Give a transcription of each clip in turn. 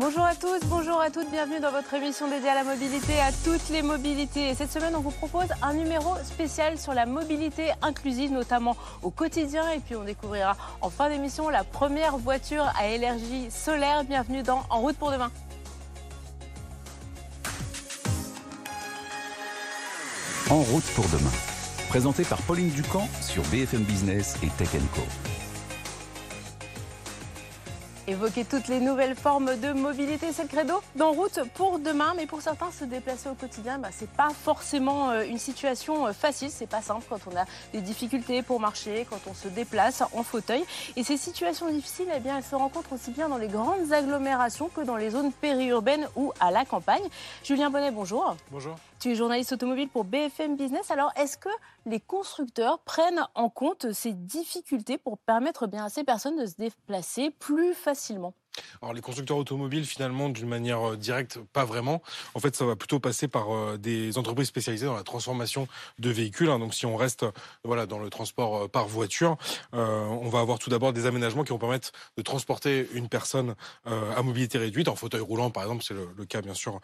Bonjour à tous, bonjour à toutes, bienvenue dans votre émission dédiée à la mobilité, à toutes les mobilités. Et cette semaine, on vous propose un numéro spécial sur la mobilité inclusive, notamment au quotidien. Et puis, on découvrira en fin d'émission la première voiture à énergie solaire. Bienvenue dans En route pour demain. En route pour demain. Présenté par Pauline Ducamp sur BFM Business et Tech Co. Évoquer toutes les nouvelles formes de mobilité, c'est le credo d'en route pour demain. Mais pour certains, se déplacer au quotidien, bah, c'est pas forcément euh, une situation euh, facile. C'est pas simple quand on a des difficultés pour marcher, quand on se déplace en fauteuil. Et ces situations difficiles, eh bien, elles se rencontrent aussi bien dans les grandes agglomérations que dans les zones périurbaines ou à la campagne. Julien Bonnet, bonjour. Bonjour. Tu es journaliste automobile pour BFM Business. Alors, est-ce que les constructeurs prennent en compte ces difficultés pour permettre bien à ces personnes de se déplacer plus facilement facilement alors les constructeurs automobiles, finalement, d'une manière euh, directe, pas vraiment. En fait, ça va plutôt passer par euh, des entreprises spécialisées dans la transformation de véhicules. Hein. Donc si on reste voilà, dans le transport euh, par voiture, on va avoir tout d'abord des aménagements qui vont permettre de transporter une personne à mobilité réduite, en fauteuil roulant par exemple, c'est le, cas bien sûr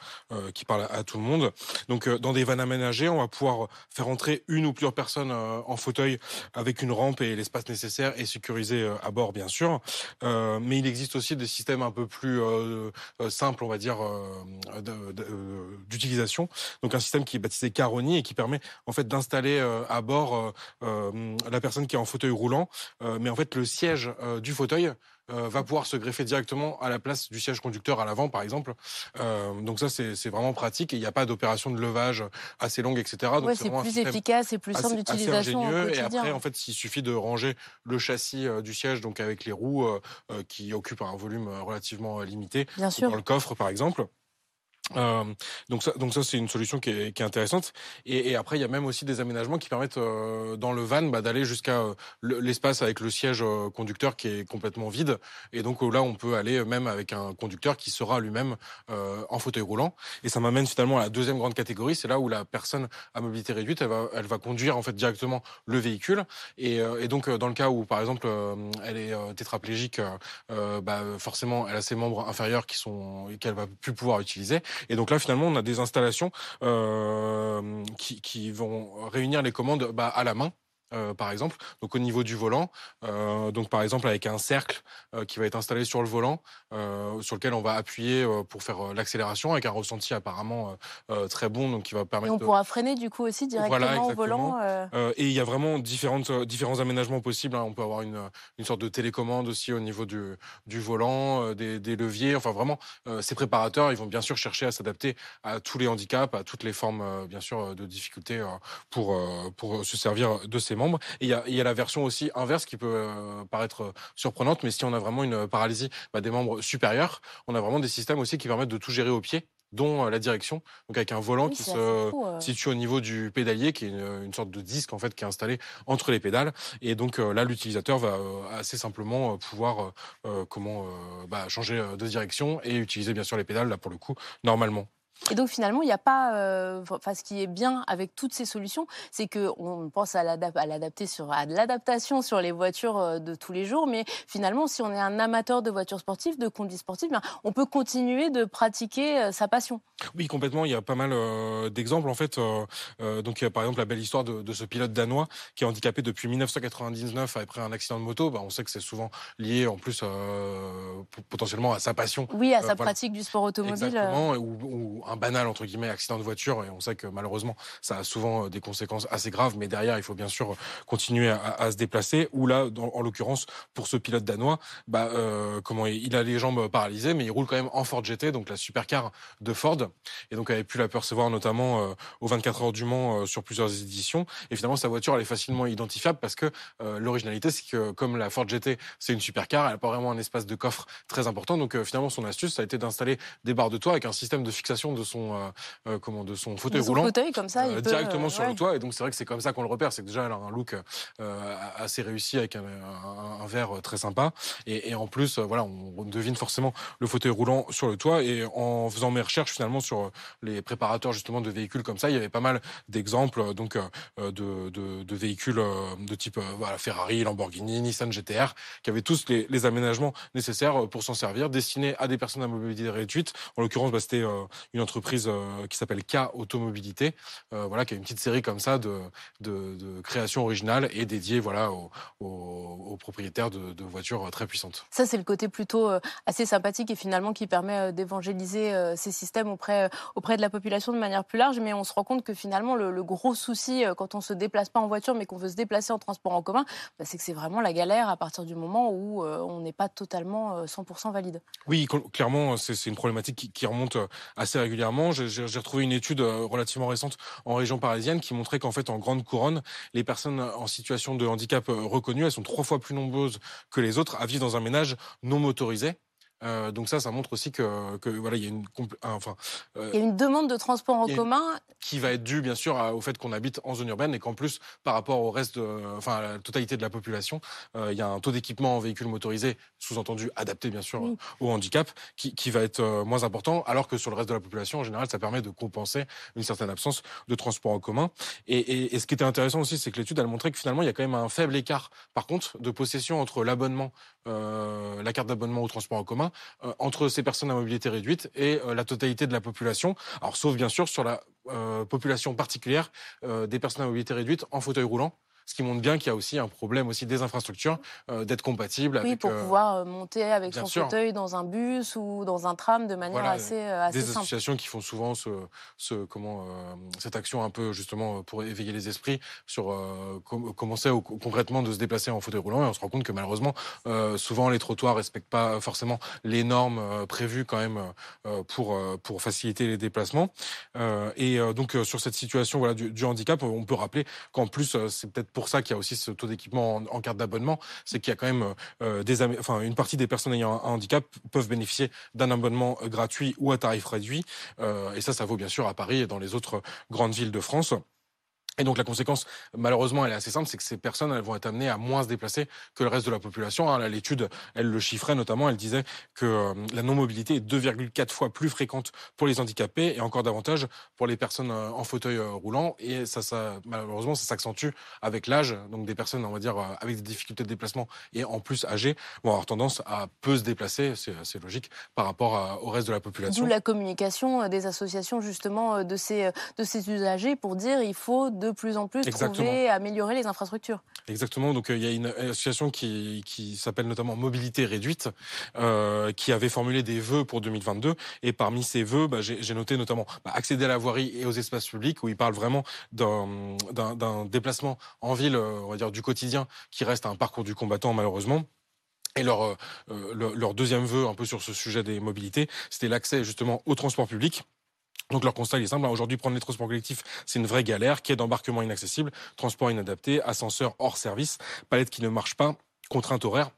qui parle à, tout le monde. Donc dans des vannes aménagées, on va pouvoir faire entrer une ou plusieurs personnes en fauteuil avec une rampe et l'espace nécessaire et sécurisé à bord bien sûr. mais il existe aussi des systèmes un peu plus euh, euh, simple, on va dire, euh, d'utilisation. Donc un système qui est baptisé Caroni et qui permet en fait d'installer à bord la personne qui est en fauteuil roulant, mais en fait le siège du fauteuil euh, va pouvoir se greffer directement à la place du siège conducteur à l'avant, par exemple. Euh, donc ça, c'est vraiment pratique il n'y a pas d'opération de levage assez longue, etc. Ouais, c'est plus efficace et plus simple d'utilisation. Et après, en fait, il suffit de ranger le châssis euh, du siège, donc avec les roues qui occupent un volume relativement limité, Bien sûr. dans le coffre, par exemple. Euh, donc ça, donc ça c'est une solution qui est, qui est intéressante. Et, et, après, il y a même aussi des aménagements qui permettent euh, dans le van bah, d'aller jusqu'à euh, l'espace avec le siège euh, conducteur qui est complètement vide. Et donc là, on peut aller même avec un conducteur qui sera lui-même en fauteuil roulant. Et ça m'amène finalement à la deuxième grande catégorie. C'est là où la personne à mobilité réduite, elle va, elle va conduire en fait directement le véhicule. Et, et donc dans le cas où, par exemple, elle est tétraplégique, bah, forcément, elle a ses membres inférieurs qui sont qu'elle va plus pouvoir utiliser. Et donc là, finalement, on a des installations euh, qui, vont réunir les commandes bah, à la main. Euh, par exemple, donc au niveau du volant, euh, donc par exemple avec un cercle euh, qui va être installé sur le volant, sur lequel on va appuyer pour faire l'accélération avec un ressenti apparemment très bon, donc qui va permettre. Et on pourra freiner du coup aussi directement au volant. et il y a vraiment différentes différents aménagements possibles. Hein. On peut avoir une, une sorte de télécommande aussi au niveau du, du volant, des, des leviers. Enfin vraiment, ces préparateurs, ils vont bien sûr chercher à s'adapter à tous les handicaps, à toutes les formes bien sûr de difficultés pour pour se servir de ces membres. Et il y a, y a, la version aussi inverse qui peut euh, paraître surprenante, mais si on a vraiment une paralysie bah, des membres supérieurs, on a vraiment des systèmes aussi qui permettent de tout gérer au pied dont euh, la direction, donc avec un volant qui se euh. situe au niveau du pédalier, qui est une, sorte de disque en fait qui est installé entre les pédales. Et donc là, l'utilisateur va assez simplement pouvoir comment bah, changer de direction et utiliser bien sûr les pédales là pour le coup normalement. Et donc finalement, il n'y a pas, euh, enfin, ce qui est bien avec toutes ces solutions, c'est que on pense à l'adapter sur, à l'adaptation sur les voitures euh, de tous les jours, mais finalement, si on est un amateur de voitures sportives, de conduite sportive, ben, on peut continuer de pratiquer euh, sa passion. Oui, complètement. Il y a pas mal d'exemples en fait. donc il y a par exemple la belle histoire de, de, ce pilote danois qui est handicapé depuis 1999 après un accident de moto. Ben, on sait que c'est souvent lié en plus potentiellement à sa passion. Oui, à sa pratique du sport automobile. Exactement. Ou, ou un banal entre guillemets accident de voiture et on sait que malheureusement ça a souvent euh, des conséquences assez graves mais derrière il faut bien sûr continuer à, se déplacer. Ou là en l'occurrence pour ce pilote danois bah euh, comment il a les jambes paralysées mais il roule quand même en Ford GT donc la supercar de Ford. Et donc avait pu l'apercevoir notamment euh, aux 24 heures du Mans sur plusieurs éditions. Et finalement sa voiture elle est facilement identifiable parce que l'originalité c'est que comme la Ford GT c'est une supercar elle a pas vraiment un espace de coffre très important. Donc finalement son astuce ça a été d'installer des barres de toit avec un système de fixation de son, comment, de son fauteuil de son roulant. fauteuil, comme ça, il peut, directement sur ouais. le toit. Et donc, c'est vrai que c'est comme ça qu'on le repère. C'est que déjà, elle a un look assez réussi avec un, un, un verre très sympa. Et, et en plus, voilà, on devine forcément le fauteuil roulant sur le toit. Et en faisant mes recherches finalement sur les préparateurs justement de véhicules comme ça, il y avait pas mal d'exemples donc de, de, de, véhicules de type voilà, Ferrari, Lamborghini, Nissan GTR, qui avaient tous les, les aménagements nécessaires pour s'en servir, destinés à des personnes à mobilité réduite. En l'occurrence, bah, c'était une entreprise qui s'appelle K Automobilité, voilà, qui a une petite série comme ça de, de, de créations originales et dédiées voilà aux, aux, aux propriétaires de, de, voitures très puissantes. Ça, c'est le côté plutôt assez sympathique et finalement qui permet d'évangéliser ces systèmes auprès auprès de la population de manière plus large. Mais on se rend compte que finalement, le, le gros souci quand on se déplace pas en voiture, mais qu'on veut se déplacer en transport en commun, bah, c'est que c'est vraiment la galère à partir du moment où on n'est pas totalement 100% valide. Oui, clairement, c'est une problématique qui, qui, remonte assez régulièrement. J'ai retrouvé une étude relativement récente en région parisienne qui montrait qu'en fait, en grande couronne, les personnes en situation de handicap reconnues, elles sont trois fois plus nombreuses que les autres à vivre dans un ménage non motorisé. Euh, donc ça, ça montre aussi que, que voilà, il y a une, enfin, euh, il y a une demande de transport en commun qui va être due bien sûr au fait qu'on habite en zone urbaine et qu'en plus, par rapport au reste, de, enfin, à la totalité de la population, euh, il y a un taux d'équipement en véhicules motorisés, sous-entendu adapté bien sûr oui. au handicap, qui, qui va être moins important, alors que sur le reste de la population, en général, ça permet de compenser une certaine absence de transport en commun. Et, et, et ce qui était intéressant aussi, c'est que l'étude elle montrait que finalement, il y a quand même un faible écart, par contre, de possession entre l'abonnement, la carte d'abonnement au transport en commun euh, entre ces personnes à mobilité réduite et euh, la totalité de la population. Alors, sauf bien sûr sur la euh, population particulière des personnes à mobilité réduite en fauteuil roulant ce qui montre bien qu'il y a aussi un problème aussi des infrastructures euh, d'être compatible oui, avec. pour pouvoir monter avec son sûr. fauteuil dans un bus ou dans un tram de manière voilà, assez, assez des simple. associations qui font souvent ce, ce comment euh, cette action un peu justement pour éveiller les esprits sur euh, com commencer au, concrètement de se déplacer en fauteuil roulant et on se rend compte que malheureusement souvent les trottoirs respectent pas forcément les normes prévues quand même pour pour faciliter les déplacements et donc sur cette situation voilà du, du handicap on peut rappeler qu'en plus c'est peut-être pour ça qu'il y a aussi ce taux d'équipement en, carte d'abonnement, c'est qu'il y a quand même euh, des, enfin, une partie des personnes ayant un, handicap peuvent bénéficier d'un abonnement gratuit ou à tarif réduit. Euh, et ça, ça vaut bien sûr à Paris et dans les autres grandes villes de France. Et donc la conséquence, malheureusement, elle est assez simple, c'est que ces personnes, elles vont être amenées à moins se déplacer que le reste de la population. Hein, L'étude, elle le chiffrait notamment, elle disait que euh, la non-mobilité est 2,4 fois plus fréquente pour les handicapés et encore davantage pour les personnes euh, en fauteuil euh, roulant. Et ça, malheureusement, ça s'accentue avec l'âge. Donc des personnes, on va dire, avec des difficultés de déplacement et en plus âgées, vont avoir tendance à peu se déplacer, c'est logique, par rapport au reste de la population. D'où la communication des associations justement de ces, de ces usagers pour dire il faut plus en plus Exactement. trouver, améliorer les infrastructures. Exactement. Donc euh, il y a une association qui, qui s'appelle notamment Mobilité Réduite, euh, qui avait formulé des vœux pour 2022. Et parmi ces vœux, bah, j'ai noté notamment bah, accéder à la voirie et aux espaces publics, où il parle vraiment d'un déplacement en ville, on va dire du quotidien, qui reste un parcours du combattant malheureusement. Et leur, euh, leur, leur deuxième vœu, un peu sur ce sujet des mobilités, c'était l'accès justement au transport public. Donc leur constat est simple. Aujourd'hui, prendre les transports collectifs, c'est une vraie galère. Quai d'embarquement inaccessible, transport inadapté, ascenseur hors service, palette qui ne marche pas, contrainte horaire.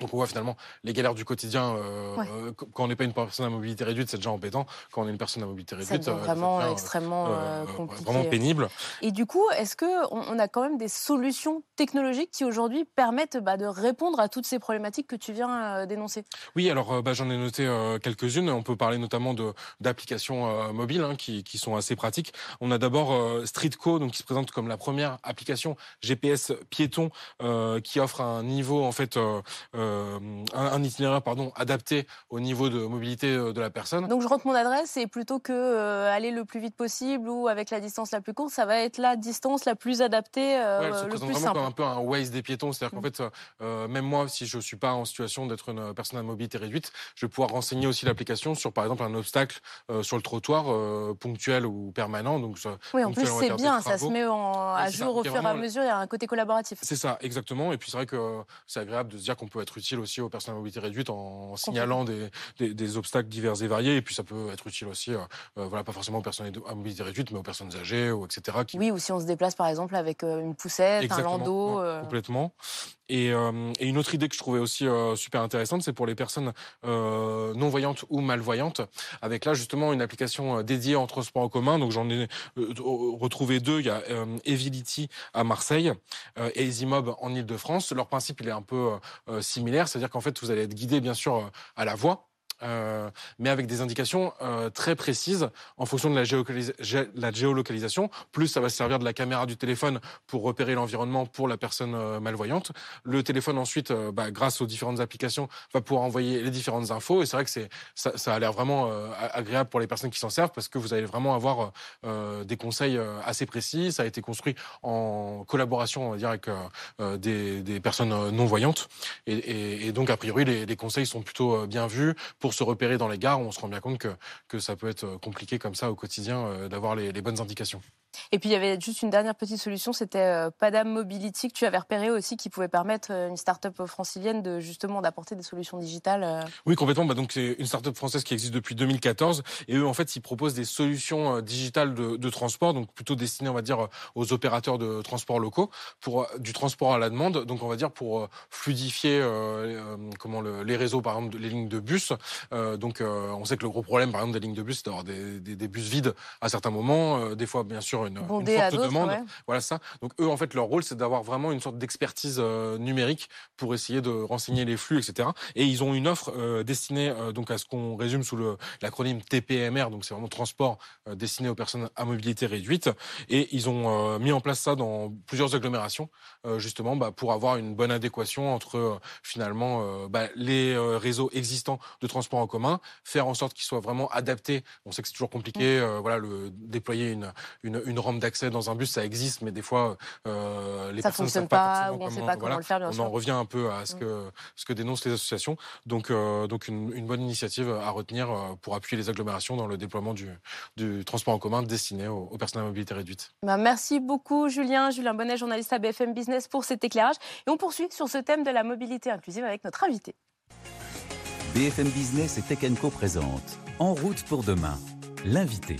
Donc on voit finalement les galères du quotidien. Euh, Ouais. euh, quand on n'est pas une personne à mobilité réduite, c'est déjà embêtant. Quand on est une personne à mobilité réduite, devient euh, vraiment extrêmement compliqué. vraiment pénible. Et du coup, est-ce que on, a quand même des solutions technologiques qui aujourd'hui permettent bah, de répondre à toutes ces problématiques que tu viens d'énoncer? Oui, alors bah, j'en ai noté quelques-unes. On peut parler notamment de d'applications mobiles hein, qui, qui sont assez pratiques. On a d'abord Streetco, donc qui se présente comme la première application GPS piéton qui offre un niveau en fait euh, un, un itinéraire pardon adapté au niveau de mobilité euh, de la personne. Donc je rentre mon adresse et plutôt que euh, aller le plus vite possible ou avec la distance la plus courte, ça va être la distance la plus adaptée, euh, Ouais, elle se le présente plus vraiment simple. comme un peu un Waze des piétons. C'est-à-dire Mm. qu'en fait, euh, même moi, si je suis pas en situation d'être une personne à mobilité réduite, je vais pouvoir renseigner aussi l'application sur, par exemple, un obstacle sur le trottoir, ponctuel ou permanent. Donc, Oui, en plus c'est bien, ça se met en, à ça. jour au fur et à mesure, il y a un côté collaboratif. C'est ça, exactement. Et puis c'est vrai que c'est agréable de se dire qu'on peut être utile aussi aux personnes à mobilité réduite en signalant des, des, des obstacles divers et variés. Et puis ça peut être utile aussi, euh, euh, voilà, pas forcément aux personnes à mobilité réduite, mais aux personnes âgées ou etc. Qui, Oui, ou si on se déplace par exemple avec euh, une poussette, un landau. euh, complètement. Et, et, une autre idée que je trouvais aussi super intéressante, c'est pour les personnes non voyantes ou malvoyantes, avec là justement une application dédiée en transport en commun. Donc j'en ai retrouvé deux. Il y a Evility à Marseille et EasyMob en Ile-de-France. Leur principe, il est un peu similaire, c'est-à-dire qu'en fait, vous allez être guidé bien sûr à la voix euh, mais avec des indications euh, très précises en fonction de la, géolocalisation. Plus ça va se servir de la caméra du téléphone pour repérer l'environnement pour la personne euh, malvoyante. Le téléphone ensuite, bah, grâce aux différentes applications, va pouvoir envoyer les différentes infos. Et c'est vrai que ça, a l'air vraiment agréable pour les personnes qui s'en servent parce que vous allez vraiment avoir des conseils assez précis. Ça a été construit en collaboration, on va dire, avec des, personnes non voyantes. Et, donc a priori, les, les conseils sont plutôt bien vus pour se repérer dans les gares, on se rend bien compte que, ça peut être compliqué comme ça au quotidien euh, d'avoir les, bonnes indications. Et puis il y avait juste une dernière petite solution, c'était euh, Padam Mobility que tu avais repéré aussi, qui pouvait permettre euh, une start-up francilienne de justement d'apporter des solutions digitales. Oui, complètement. Bah, donc c'est une start-up française qui existe depuis 2014, et eux en fait ils proposent des solutions digitales de, transport, donc plutôt destinées on va dire aux opérateurs de transport locaux pour du transport à la demande, donc on va dire pour fluidifier comment les réseaux par exemple les lignes de bus euh, donc, euh, on sait que le gros problème, par exemple, des lignes de bus, c'est d'avoir des, bus vides à certains moments. Euh, des fois, bien sûr, une, forte demande. Voilà ça. Donc, eux, en fait, leur rôle, c'est d'avoir vraiment une sorte d'expertise numérique pour essayer de renseigner les flux, etc. Et ils ont une offre destinée donc à ce qu'on résume sous l'acronyme TPMR. Donc, c'est vraiment transport destiné aux personnes à mobilité réduite. Et ils ont mis en place ça dans plusieurs agglomérations, justement, bah, pour avoir une bonne adéquation entre finalement bah, les réseaux existants de transport en commun, faire en sorte qu'il soit vraiment adapté. On sait que c'est toujours compliqué. Mm. Euh, voilà, le, déployer une, une, une rampe d'accès dans un bus, ça existe, mais des fois, euh, les ça personnes ne savent pas, ou on ne sait pas comment le faire. Bien on en revient un peu à ce mm. que ce que dénoncent les associations. Donc, euh, donc une, une, bonne initiative à retenir pour appuyer les agglomérations dans le déploiement du, du transport en commun destiné aux, personnes à mobilité réduite. Bah, merci beaucoup, Julien. Julien Bonnet, journaliste à BFM Business, pour cet éclairage. Et on poursuit sur ce thème de la mobilité inclusive avec notre invité. BFM Business et Tech Co présente En route pour demain, l'invité.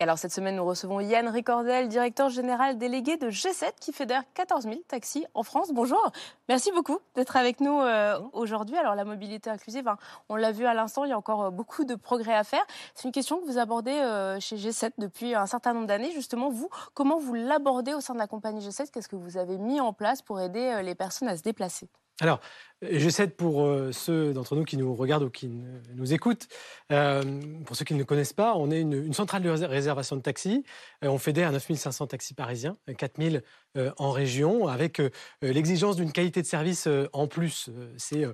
Alors cette semaine, nous recevons Yann Ricordel, directeur général délégué de G7 qui fédère 14 000 taxis en France. Bonjour, merci beaucoup d'être avec nous euh, aujourd'hui. Alors la mobilité inclusive, hein, on l'a vu à l'instant, il y a encore euh, beaucoup de progrès à faire. C'est une question que vous abordez euh, chez G7 depuis un certain nombre d'années. Justement, vous, comment vous l'abordez au sein de la compagnie G7 Qu'est-ce que vous avez mis en place pour aider les personnes à se déplacer? J'essaie pour euh, ceux d'entre nous qui nous regardent ou qui nous écoutent, euh, pour ceux qui ne connaissent pas, on est une, centrale de réservation de taxis. Euh, on fédère 9500 taxis parisiens, 4000 en région, avec l'exigence d'une qualité de service en plus. C'est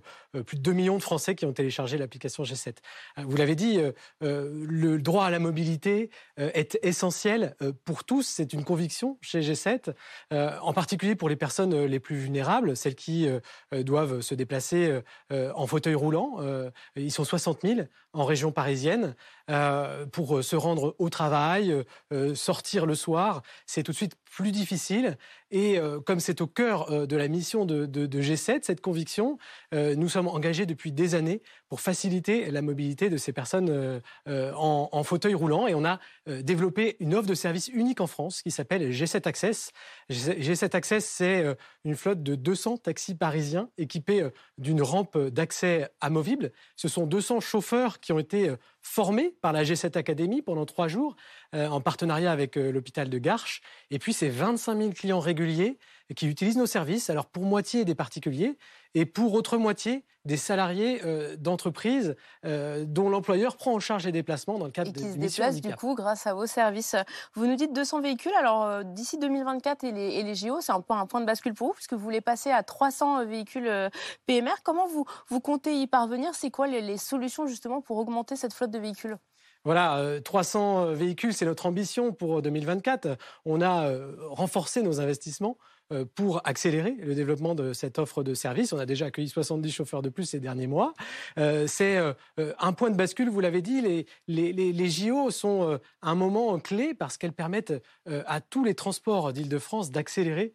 plus de 2 millions de Français qui ont téléchargé l'application G7. Vous l'avez dit, le droit à la mobilité est essentiel pour tous. C'est une conviction chez G7, en particulier pour les personnes les plus vulnérables, celles qui doivent se déplacer euh, euh, en fauteuil roulant. Euh, ils sont 60 000 en région parisienne. Pour se rendre au travail, sortir le soir, c'est tout de suite plus difficile. Et comme c'est au cœur de la mission de, G7, cette conviction, nous sommes engagés depuis des années pour faciliter la mobilité de ces personnes en, fauteuil roulant. Et on a développé une offre de service unique en France qui s'appelle G7 Access. G7 Access, c'est une flotte de 200 taxis parisiens équipés d'une rampe d'accès amovible. Ce sont 200 chauffeurs qui ont été formés par la G7 Academy pendant trois jours en partenariat avec euh, l'hôpital de Garches. Et puis, c'est 25 000 clients réguliers qui utilisent nos services, alors pour moitié des particuliers et pour autre moitié des salariés euh, d'entreprises dont l'employeur prend en charge les déplacements dans le cadre et qui se déplacent du coup grâce à vos services. Vous nous dites 200 véhicules. Alors d'ici 2024 et les, et les JO, c'est un point de bascule pour vous puisque vous voulez passer à 300 véhicules PMR. Comment vous, vous comptez y parvenir? C'est quoi les, les solutions justement pour augmenter cette flotte de véhicules? Voilà, 300 euh, véhicules, c'est notre ambition pour 2024. On a euh, renforcé nos investissements euh, pour accélérer le développement de cette offre de service. On a déjà accueilli 70 chauffeurs de plus ces derniers mois. Euh, c'est euh, un point de bascule, vous l'avez dit. Les, JO sont un moment clé parce qu'elles permettent à tous les transports d'Île-de-France d'accélérer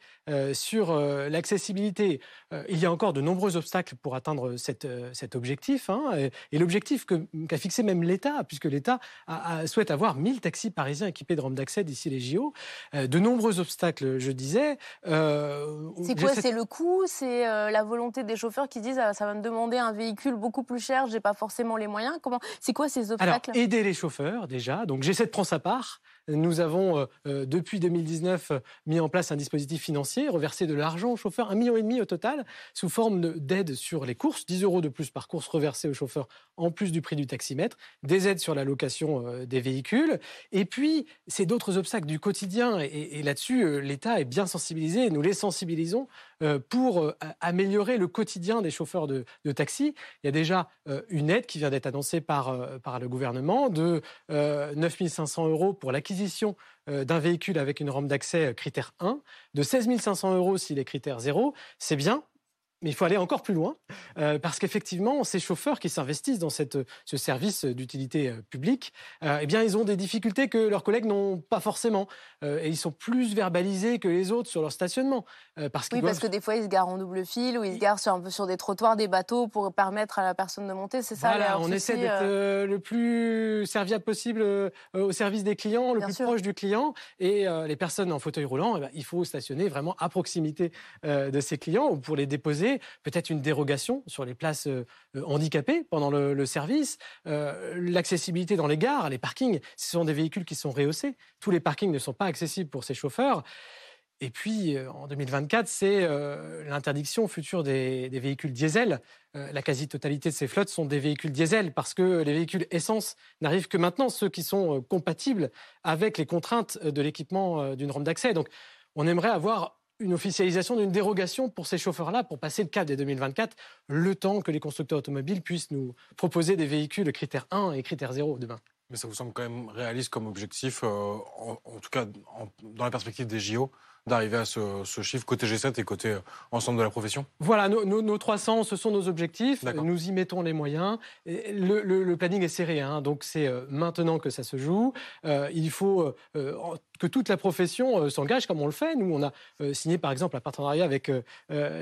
sur l'accessibilité. Il y a encore de nombreux obstacles pour atteindre cet objectif. Hein, et, l'objectif qu'a fixé même l'État, puisque l'État souhaite avoir 1000 taxis parisiens équipés de rampes d'accès d'ici les JO. de nombreux obstacles, je disais. C'est quoi C'est le coût? C'est la volonté des chauffeurs qui disent ah, ça va me demander un véhicule beaucoup plus cher, j'ai pas forcément les moyens. Comment C'est quoi ces obstacles? Alors, aider les chauffeurs déjà. Donc G7 prend sa part. Nous avons, euh, euh, depuis 2019, mis en place un dispositif financier, reversé de l'argent aux chauffeurs, un million et demi au total, sous forme d'aide sur les courses, 10 euros de plus par course reversée aux chauffeurs, en plus du prix du taximètre, des aides sur la location euh, des véhicules. Et puis, c'est d'autres obstacles du quotidien. Et, là-dessus, l'État est bien sensibilisé, nous les sensibilisons pour améliorer le quotidien des chauffeurs de, taxi. Il y a déjà une aide qui vient d'être annoncée par, par le gouvernement de 9 500 euros pour l'acquisition euh, d'un véhicule avec une rampe d'accès euh, critère 1, de 16 500 euros s'il est critère 0, c'est bien, mais il faut aller encore plus loin, euh, parce qu'effectivement, ces chauffeurs qui s'investissent dans cette, ce service d'utilité euh, publique, euh, eh bien, ils ont des difficultés que leurs collègues n'ont pas forcément. et ils sont plus verbalisés que les autres sur leur stationnement. parce oui, parce que des fois, ils se garent en double fil ou ils se garent sur, un peu sur des trottoirs, des bateaux pour permettre à la personne de monter. C'est ça Voilà, on essaie d'être le plus serviable possible au service des clients, le plus proche du client. Et les personnes en fauteuil roulant, eh ben, il faut stationner vraiment à proximité de ces clients pour les déposer peut-être une dérogation sur les places euh, euh, handicapées pendant le, service, euh, l'accessibilité dans les gares, les parkings, ce sont des véhicules qui sont rehaussés. Tous les parkings ne sont pas accessibles pour ces chauffeurs. Et puis, en 2024, c'est l'interdiction future des, véhicules diesel. la quasi-totalité de ces flottes sont des véhicules diesel parce que les véhicules essence n'arrivent que maintenant, ceux qui sont compatibles avec les contraintes de l'équipement d'une rampe d'accès. Donc, on aimerait avoir une officialisation d'une dérogation pour ces chauffeurs-là pour passer le cap des 2024, le temps que les constructeurs automobiles puissent nous proposer des véhicules critère 1 et critère 0 demain. Mais ça vous semble quand même réaliste comme objectif, euh, en, tout cas dans la perspective des JO d'arriver à ce, chiffre côté G7 et côté euh, ensemble de la profession Voilà, nos, 300, ce sont nos objectifs. Nous y mettons les moyens. Le, planning est serré, hein, donc c'est euh, maintenant que ça se joue. Euh, il faut que toute la profession s'engage comme on le fait. Nous, on a signé par exemple un partenariat avec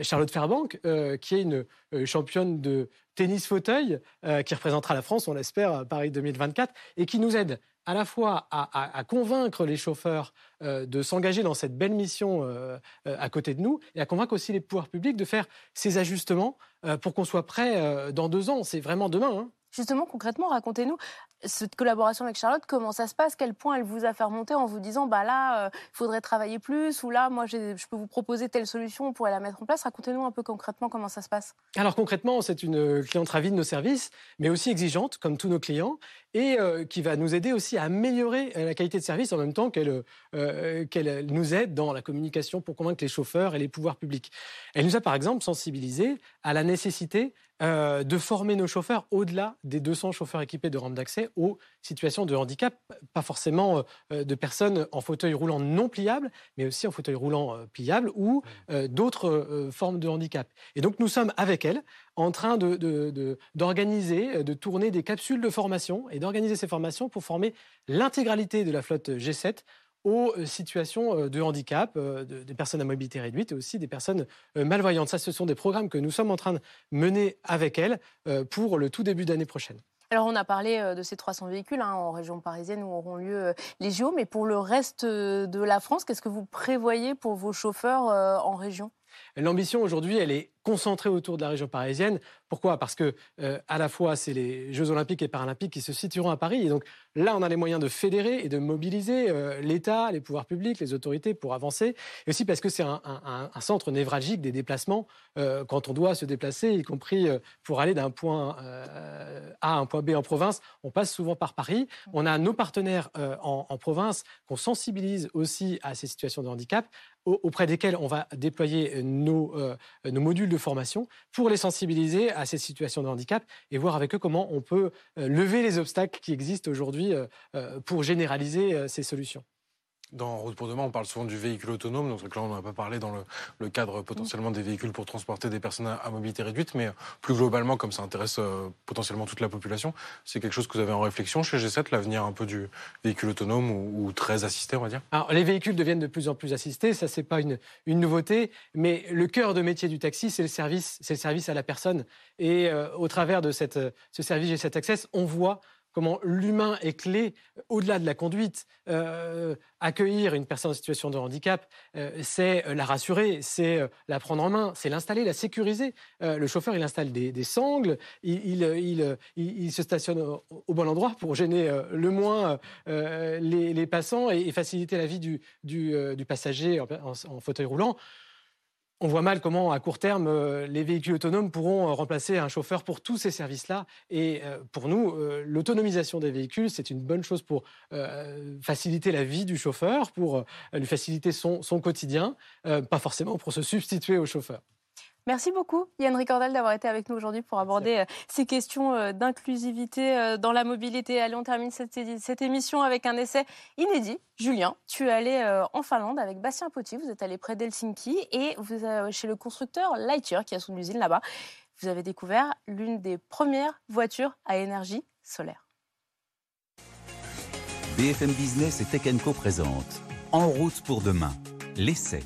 Charlotte Fairbank, qui est une championne de tennis fauteuil, qui représentera la France, on l'espère, à Paris 2024, et qui nous aide à la fois à, convaincre les chauffeurs euh, de s'engager dans cette belle mission euh, euh, à côté de nous et à convaincre aussi les pouvoirs publics de faire ces ajustements pour qu'on soit prêt dans deux ans. C'est vraiment demain. Hein. Justement, concrètement, racontez-nous cette collaboration avec Charlotte, comment ça se passe? Quel point elle vous a fait remonter en vous disant bah là, il faudrait travailler plus ou là, moi, je peux vous proposer telle solution, on pourrait la mettre en place? Racontez-nous un peu concrètement comment ça se passe. Alors concrètement, c'est une cliente ravie de nos services, mais aussi exigeante, comme tous nos clients et euh, qui va nous aider aussi à améliorer euh, la qualité de service en même temps qu'elle euh, nous aide dans la communication pour convaincre les chauffeurs et les pouvoirs publics. Elle nous a par exemple sensibilisés à la nécessité de former nos chauffeurs au-delà des 200 chauffeurs équipés de rampes d'accès aux situations de handicap, pas forcément de personnes en fauteuil roulant non pliable, mais aussi en fauteuil roulant pliable ou d'autres formes de handicap. Et donc nous sommes avec elle en train d'organiser, de, de, tourner des capsules de formation et d'organiser ces formations pour former l'intégralité de la flotte G7 aux euh, situations euh, de handicap, euh, des personnes à mobilité réduite et aussi des personnes malvoyantes. Ça, ce sont des programmes que nous sommes en train de mener avec elles pour le tout début d'année prochaine. Alors, on a parlé de ces 300 véhicules hein, en région parisienne où auront lieu les JO, mais pour le reste de la France, qu'est-ce que vous prévoyez pour vos chauffeurs en région? L'ambition aujourd'hui, elle est concentrée autour de la région parisienne. Pourquoi? Parce que euh, à la fois c'est les Jeux Olympiques et Paralympiques qui se situeront à Paris, et donc là on a les moyens de fédérer et de mobiliser euh, l'État, les pouvoirs publics, les autorités pour avancer, et aussi parce que c'est un, centre névralgique des déplacements euh, quand on doit se déplacer, y compris pour aller d'un point A à un point B en province. On passe souvent par Paris. On a nos partenaires en, province qu'on sensibilise aussi à ces situations de handicap auprès desquels on va déployer nos, modules de formation pour les sensibiliser à ces situations de handicap et voir avec eux comment on peut euh, lever les obstacles qui existent aujourd'hui euh, pour généraliser ces solutions. Dans Route pour demain, on parle souvent du véhicule autonome, donc là on n'en a pas parlé dans le, cadre potentiellement des véhicules pour transporter des personnes à, mobilité réduite, mais plus globalement, comme ça intéresse euh, potentiellement toute la population, c'est quelque chose que vous avez en réflexion chez G7, l'avenir un peu du véhicule autonome ou, très assisté, on va dire? Alors les véhicules deviennent de plus en plus assistés, ça c'est pas une, nouveauté, mais le cœur de métier du taxi, c'est le service, le service à la personne, et euh, au travers de ce service G7 Access, on voit comment l'humain est clé au-delà de la conduite. accueillir une personne en situation de handicap, c'est la rassurer, c'est la prendre en main, c'est l'installer, la sécuriser. le chauffeur, il installe des, sangles, il, se stationne au, bon endroit pour gêner le moins les, passants et, faciliter la vie du, passager en fauteuil roulant on voit mal comment, à court terme, euh, les véhicules autonomes pourront euh, remplacer un chauffeur pour tous ces services-là. Et euh, pour nous, l'autonomisation des véhicules, c'est une bonne chose pour faciliter la vie du chauffeur, pour lui faciliter son quotidien, pas forcément pour se substituer au chauffeur. Merci beaucoup, Yann Ricordal, d'avoir été avec nous aujourd'hui pour aborder euh, ces questions euh, d'inclusivité euh, dans la mobilité. Allez, on termine cette, émission avec un essai inédit. Julien, tu es allé en Finlande avec Bastien Potti, vous êtes allé près d'Helsinki et vous chez le constructeur Lightyear qui a son usine là-bas. Vous avez découvert l'une des premières voitures à énergie solaire. BFM Business et Tech Co présente En route pour demain, l'essai.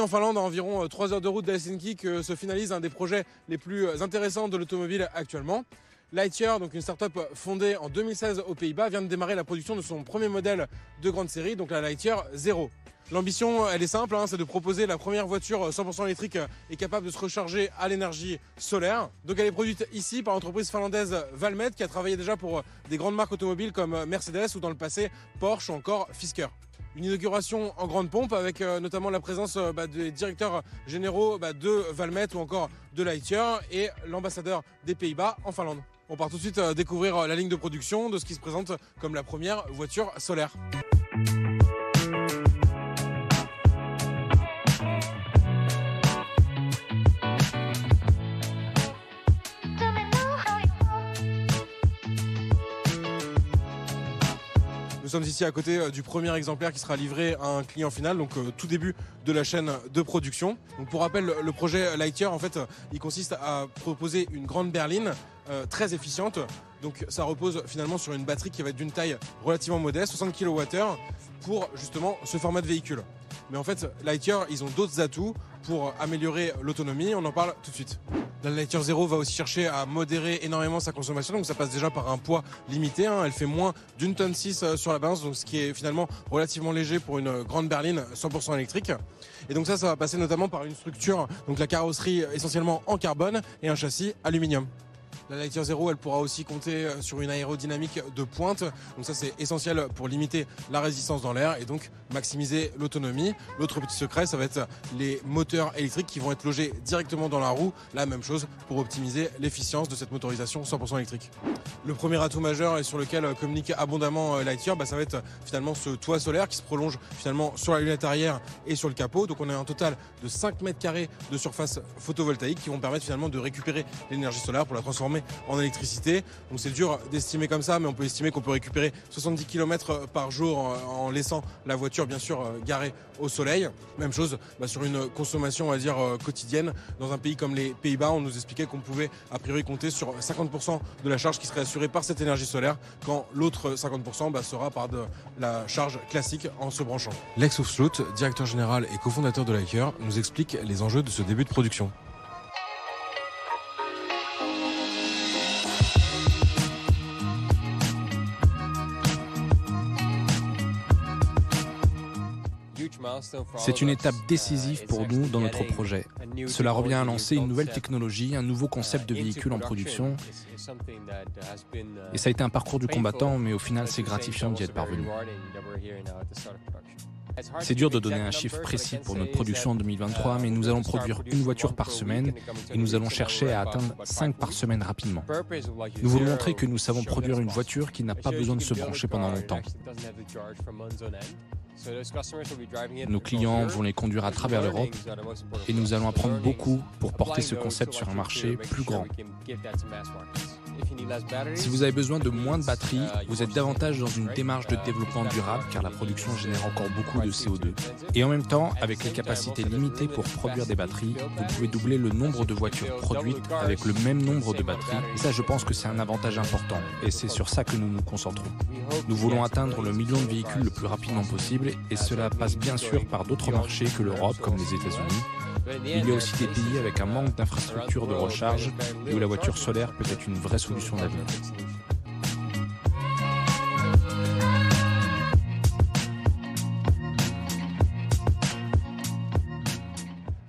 En Finlande, à environ 3 euh, heures de route d'Helsinki, que se finalise un des projets les plus euh, intéressants de l'automobile actuellement. Lightyear, donc une start-up fondée en 2016 aux Pays-Bas, vient de démarrer la production de son premier modèle de grande série, donc la Lightyear Zero. L'ambition, elle est simple, hein, c'est de proposer la première voiture 100% électrique et capable de se recharger à l'énergie solaire. Donc elle est produite ici par l'entreprise finlandaise Valmet qui a travaillé déjà pour des grandes marques automobiles comme Mercedes ou dans le passé Porsche ou encore Fisker une inauguration en grande pompe avec euh, notamment la présence euh, bah, des directeurs généraux bah, de Valmet ou encore de Lightyear et l'ambassadeur des Pays-Bas en Finlande. On part tout de suite euh, découvrir la ligne de production de ce qui se présente comme la première voiture solaire. Sommes ici à côté euh, du premier exemplaire qui sera livré à un client final, donc euh, tout début de la chaîne de production. Pour rappel, le projet Lightyear, en fait, il consiste à proposer une grande berline euh, très efficiente. Donc ça repose finalement sur une batterie qui va être d'une taille relativement modeste, 60 kWh, pour justement ce format de véhicule. Mais en fait, Lightyear, ils ont d'autres atouts pour améliorer l'autonomie. On en parle tout de suite. La Lightyear Zero va aussi chercher à modérer énormément sa consommation, donc ça passe déjà par un poids limité. Hein. Elle fait moins d'une tonne 6 euh, sur la balance, donc ce qui est finalement relativement léger pour une grande berline 100% électrique. Et donc ça, ça va passer notamment par une structure, donc la carrosserie essentiellement en carbone et un châssis aluminium. La Lightyear Zero, elle pourra aussi compter euh, sur une aérodynamique de pointe. Donc ça, c'est essentiel pour limiter la résistance dans l'air et donc maximiser l'autonomie. L'autre petit secret, ça va être les moteurs électriques qui vont être logés directement dans la roue. La même chose pour optimiser l'efficience de cette motorisation 100% électrique. Le premier atout majeur et sur lequel communique abondamment euh, Lightyear, bah, ça va être finalement ce toit solaire qui se prolonge finalement sur la lunette arrière et sur le capot. Donc on a un total de 5 mètres carrés de surface photovoltaïque qui vont permettre finalement de récupérer l'énergie solaire pour la transformer en électricité. Donc c'est dur d'estimer comme ça, mais on peut estimer qu'on peut récupérer 70 km par jour en laissant la voiture bien sûr euh, garée au soleil. Même chose bah, sur une consommation, on va dire, euh, quotidienne. Dans un pays comme les Pays-Bas, on nous expliquait qu'on pouvait a priori compter sur 50% de la charge qui serait assurée par cette énergie solaire, quand l'autre 50% bah, sera par de la charge classique en se branchant. Lex Oufsloot, directeur général et cofondateur de Liker, nous explique les enjeux de ce début de production. C'est une étape décisive pour nous dans notre projet. Cela revient à lancer une nouvelle technologie, un nouveau concept de véhicule en production. Et ça a été un parcours du combattant, mais au final, c'est gratifiant d'y être parvenu. C'est dur de donner un chiffre précis pour notre production en 2023, mais nous allons produire une voiture par semaine et nous allons chercher à atteindre 5 par semaine rapidement. Nous voulons montrer que nous savons produire une voiture qui n'a pas besoin de se brancher pendant longtemps. Nos clients vont les conduire à travers l'Europe. et nous allons apprendre beaucoup pour porter ce concept sur un marché plus grand. Si vous avez besoin de moins de batteries, vous êtes davantage dans une démarche de développement durable car la production génère encore beaucoup de CO2. Et en même temps, avec les capacités limitées pour produire des batteries, vous pouvez doubler le nombre de voitures produites avec le même nombre de batteries. Et ça, je pense que c'est un avantage important. Et c'est sur ça que nous nous concentrons. Nous voulons atteindre le million de véhicules le plus rapidement possible et cela passe bien sûr par d'autres marchés que l'Europe comme les États-Unis. Il y a aussi des pays avec un manque d'infrastructures de recharge et où la voiture solaire peut être une vraie solution d'avenir.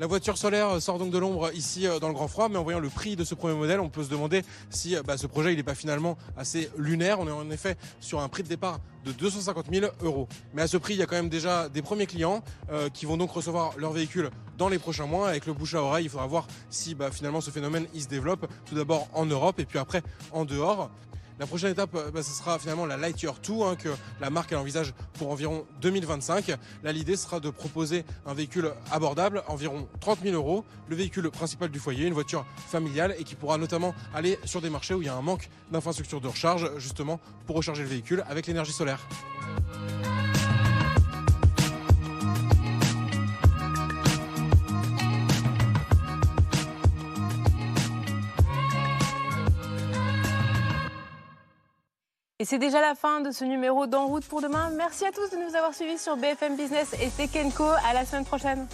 La voiture solaire sort donc de l'ombre ici euh, dans le grand froid, mais en voyant le prix de ce premier modèle, on peut se demander si euh, bah, ce projet n'est pas finalement assez lunaire. On est en effet sur un prix de départ de 250 000 euros. Mais à ce prix, il y a quand même déjà des premiers clients euh, qui vont donc recevoir leur véhicule dans les prochains mois. Avec le bouche à oreille, il faudra voir si bah, finalement ce phénomène se développe tout d'abord en Europe et puis après en dehors. La prochaine étape, euh, bah, sera finalement la Lightyear 2 hein, que la marque envisage pour environ 2025. Là, l'idée sera de proposer un véhicule abordable, environ 30 000 euros, le véhicule principal du foyer, une voiture familiale et qui pourra notamment aller sur des marchés où il y a un manque d'infrastructures de recharge, justement pour recharger le véhicule avec l'énergie solaire. C'est déjà la fin de ce numéro d'En route pour demain. Merci à tous de nous avoir suivis sur BFM Business et Tech Co. À la semaine prochaine.